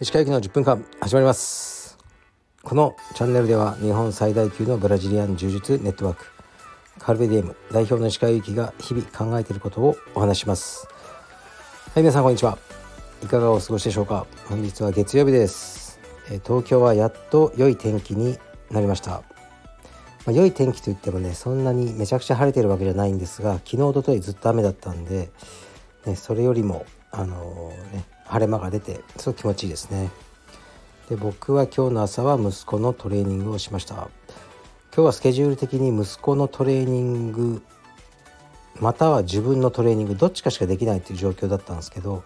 石川行の10分間始まります。このチャンネルでは日本最大級のブラジリアン柔術ネットワークカルベディエム代表の石川行きが日々考えていることをお話します。はい皆さんこんにちは。いかがお過ごしでしょうか。本日は月曜日です。東京はやっと良い天気になりました。まあ、良い天気といってもねそんなにめちゃくちゃ晴れてるわけじゃないんですが昨日おとといずっと雨だったんで、ね、それよりもあのー、ね、晴れ間が出てすごく気持ちいいですね。で僕は今日の朝は息子のトレーニングをしました。今日はスケジュール的に息子のトレーニングまたは自分のトレーニングどっちかしかできないという状況だったんですけど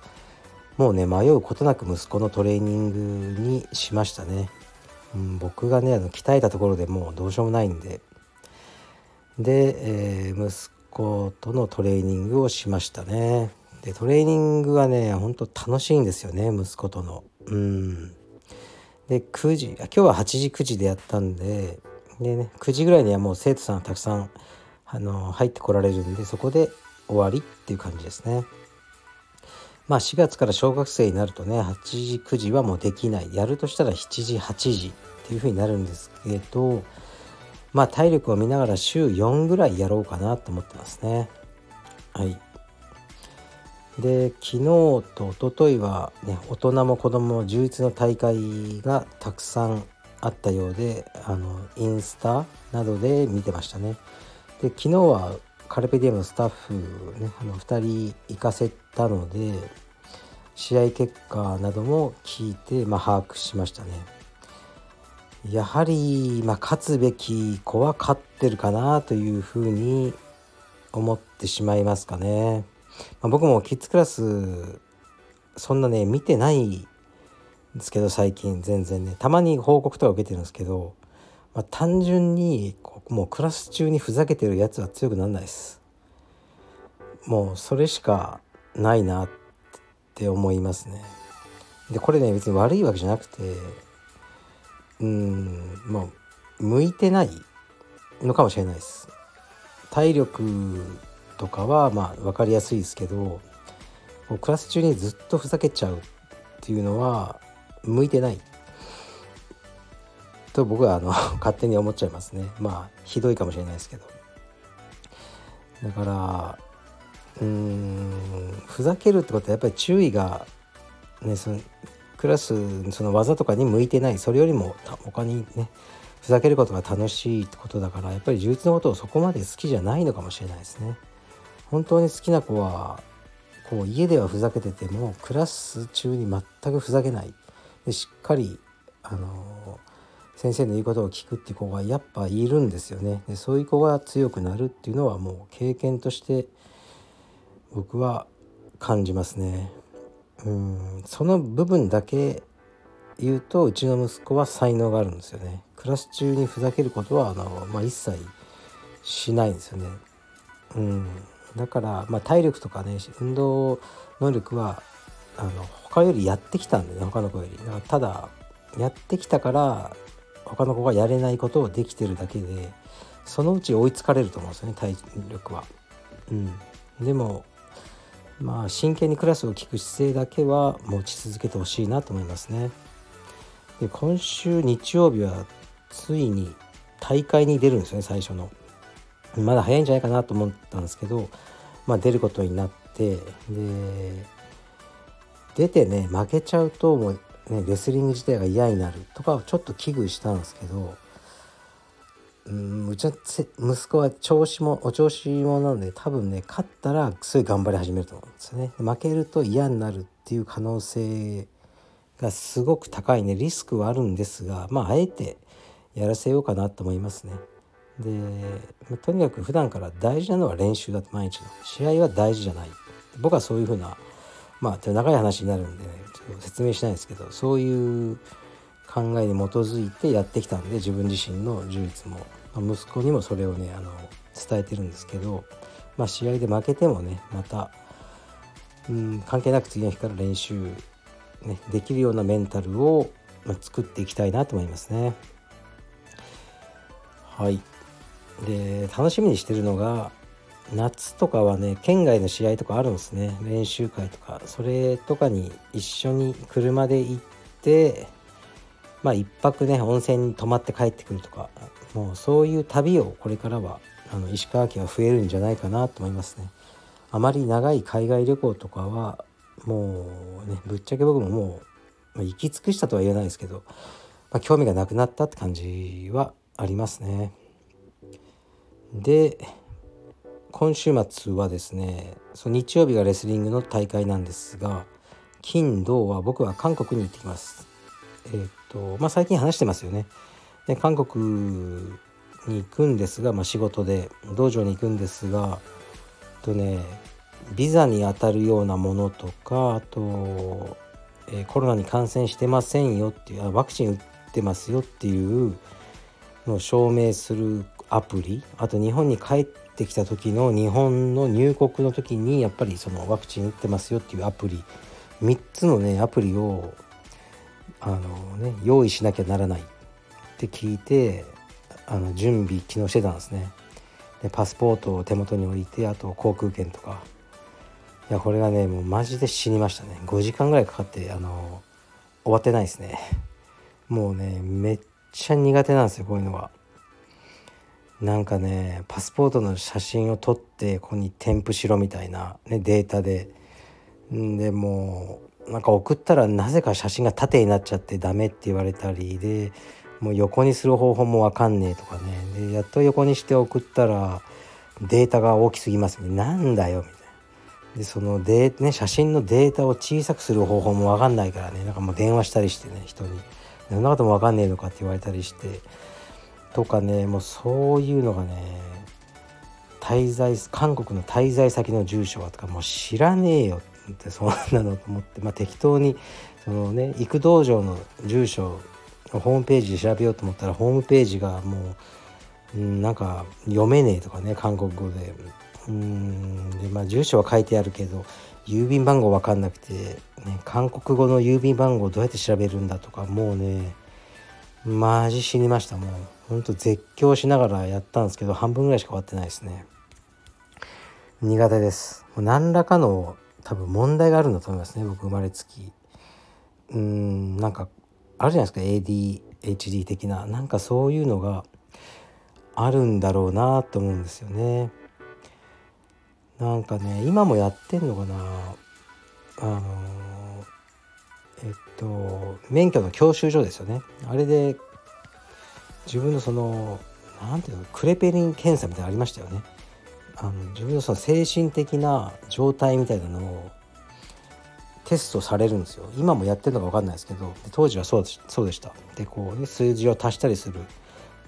もうね迷うことなく息子のトレーニングにしましたね。僕がねあの鍛えたところでもうどうしようもないんで。で、えー、息子とのトレーニングをしましたね。でトレーニングはねほんと楽しいんですよね息子との。うん。で9時今日は8時9時でやったんでで、ね、9時ぐらいにはもう生徒さんがたくさんあの入ってこられるんでそこで終わりっていう感じですね。まあ4月から小学生になるとね8時9時はもうできない。やるとしたら7時8時っていう風になるんですけどまあ体力を見ながら週4ぐらいやろうかなと思ってますね。はい。で昨日と一昨日はね大人も子供も充実の大会がたくさんあったようであのインスタなどで見てましたね。で昨日はカルペディエムのスタッフ、ね、あの2人行かせたので試合結果なども聞いて、まあ、把握しましたね。やはり、まあ、勝つべき子は勝ってるかなというふうに思ってしまいますかね。まあ、僕もキッズクラスそんなね見てないんですけど最近全然ねたまに報告とか受けてるんですけどまあ、単純にもうクラス中にふざけてるやつは強くならないです。もうそれしかないなって思いますね。でこれね別に悪いわけじゃなくてうんもう向いてないのかもしれないです。体力とかはまあ分かりやすいですけどクラス中にずっとふざけちゃうっていうのは向いてない。と僕はあの 勝手に思っちゃいますね。まあひどいかもしれないですけど。だからうんふざけるってことはやっぱり注意がねそのクラスその技とかに向いてないそれよりも他にねふざけることが楽しいってことだからやっぱり充実のことをそこまで好きじゃないのかもしれないですね。本当に好きな子はこう家ではふざけててもクラス中に全くふざけない。でしっかりあの先生の言うことを聞くっていう子がやっぱいるんですよね。でそういう子が強くなるっていうのはもう経験として僕は感じますね。うん。その部分だけ言うとうちの息子は才能があるんですよね。クラス中にふざけることはあの、まあ、一切しないんですよね。うん。だから、まあ、体力とかね運動能力はあの他よりやってきたんでね他の子より。だからただやってきたから他の子がやれないことをできてるだけでそのうち追いつかれると思うんですよね体力は。うん、でもまあ真剣にクラスを聞く姿勢だけは持ち続けてほしいなと思いますね。で今週日曜日はついに大会に出るんですよね最初の。まだ早いんじゃないかなと思ったんですけど、まあ、出ることになってで出てね負けちゃうともうね、レスリング自体が嫌になるとかをちょっと危惧したんですけどうんうちの息子は調子もお調子者なので多分ね勝ったらすごい頑張り始めると思うんですよね。負けると嫌になるっていう可能性がすごく高いね。リスクはあるんですがまああえてやらせようかなと思いますね。でとにかく普段から大事なのは練習だと。毎日の。試合は大事じゃない。僕はそういうふうなまあ長い話になるんでね。説明しないですけどそういう考えに基づいてやってきたんで自分自身の充実も、まあ、息子にもそれをねあの伝えてるんですけど、まあ、試合で負けてもねまたうん関係なく次の日から練習、ね、できるようなメンタルを、まあ、作っていきたいなと思いますね。はいで楽しみにしてるのが夏とかはね県外の試合とかあるんですね。練習会とか。それとかに一緒に車で行ってまあ一泊ね温泉に泊まって帰ってくるとか。もうそういう旅をこれからはあの石川県は増えるんじゃないかなと思いますね。あまり長い海外旅行とかはもうねぶっちゃけ僕ももう、まあ、行き尽くしたとは言えないですけど、まあ、興味がなくなったって感じはありますね。で今週末はですねその日曜日がレスリングの大会なんですが金土は僕は韓国に行ってきます。えっ、とまあ最近話してますよね。で韓国に行くんですが、まあ、仕事で道場に行くんですがとねビザに当たるようなものとかあと、えー、コロナに感染してませんよっていうワクチン打ってますよっていうのを証明するアプリあと日本に帰ってきた時の日本の入国の時にやっぱりそのワクチン打ってますよっていうアプリ3つのねアプリをあのね用意しなきゃならないって聞いてあの準備昨日してたんですね。でパスポートを手元に置いてあと航空券とか。いやこれがねもうマジで死にましたね。5時間ぐらいかかってあの終わってないですね。もうねめっちゃ苦手なんですよこういうのは。なんかねパスポートの写真を撮ってここに添付しろみたいな、ね、データで。でもうなんか送ったらなぜか写真が縦になっちゃってダメって言われたりでもう横にする方法もわかんねえとかね。でやっと横にして送ったらデータが大きすぎますなんだよみたいな。でそのデね、写真のデータを小さくする方法もわかんないからね。なんかもう電話したりしてね人に。そんなこともわかんねえのかって言われたりして。とかねもうそういうのがね滞在韓国の滞在先の住所はとかもう知らねえよってそんなのと思って、まあ、適当にそのね行く道場の住所ホームページで調べようと思ったらホームページがもう、うん、なんか読めねえとかね韓国語で。うんでまあ住所は書いてあるけど郵便番号分かんなくて、ね、韓国語の郵便番号どうやって調べるんだとかもうねマジ死にましたもう。ほんと絶叫しながらやったんですけど半分ぐらいしか終わってないですね。苦手です。何らかの多分問題があるんだと思いますね僕生まれつき。うーんなんかあるじゃないですか ADHD 的な。なんかそういうのがあるんだろうなと思うんですよね。なんかね今もやってんのかな。あのえっと免許の教習所ですよね。あれで自分のその何ていうのクレペリン検査みたいなのありましたよね。あの自分のその精神的な状態みたいなのをテストされるんですよ。今もやってるのか分かんないですけど。当時はそうそうでした。でこう、ね、数字を足したりする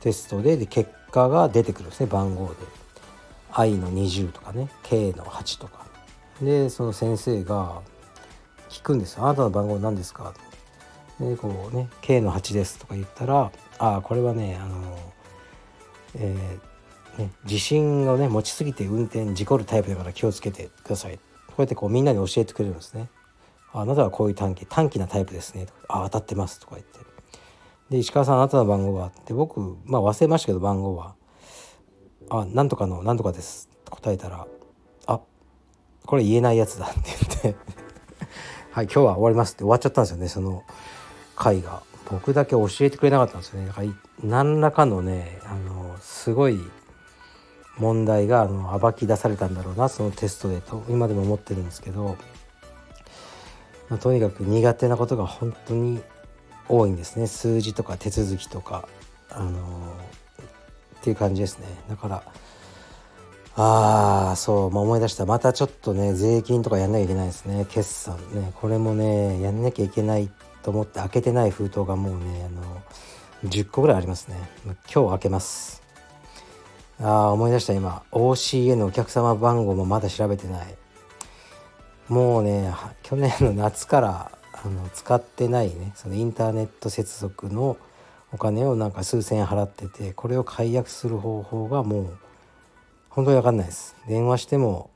テストでで結果が出てくるんですね番号で。I の20とかね K の8とか。でその先生が聞くんですよ「あなたの番号何ですか?」でこうね「K の8です」とか言ったら「ああこれはねあのえー、ね、自信をね持ちすぎて運転事故るタイプだから気をつけてください」こうやってこうみんなに教えてくれるんですね。あなたはこういう短期短期なタイプですね。とかあ当たってますとか言って。で石川さんあなたの番号はって僕まあ忘れましたけど番号はあなんとかのなんとかですと答えたらあこれ言えないやつだって言って。はい今日は終わりますって終わっちゃったんですよねその回が。僕だけ教えてくれなかったんですよね。だか何らかのねあのすごい問題があの暴き出されたんだろうなそのテストでと今でも思ってるんですけどまあ、とにかく苦手なことが本当に多いんですね。数字とか手続きとかあの、っていう感じですね。だからああそう、まあ、思い出した。またちょっとね税金とかやんなきゃいけないですね。決算ね。これもねやんなきゃいけないと思って開けてない封筒がもうねあの10個ぐらいありますね。今日開けます。ああ思い出した今。OCA のお客様番号もまだ調べてない。もうね去年の夏からあの使ってないね。そのインターネット接続のお金をなんか数千円払っててこれを解約する方法がもう本当に分かんないです。電話しても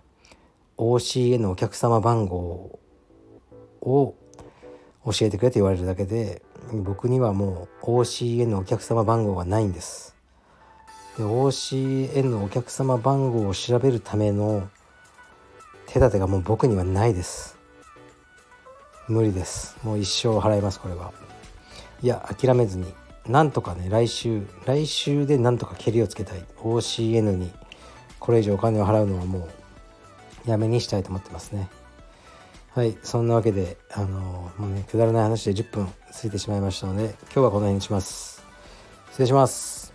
OCA のお客様番号を教えてくれと言われるだけで僕にはもう OCA のお客様番号がないんです。で OCN のお客様番号を調べるための手立てがもう僕にはないです。無理です。もう一生払いますこれは。いや諦めずになんとかね来週来週でなんとかけりをつけたい。OCN にこれ以上お金を払うのはもうやめにしたいと思ってますね。はいそんなわけであのもうねくだらない話で10分過ぎてしまいましたので今日はこの辺にします。失礼します。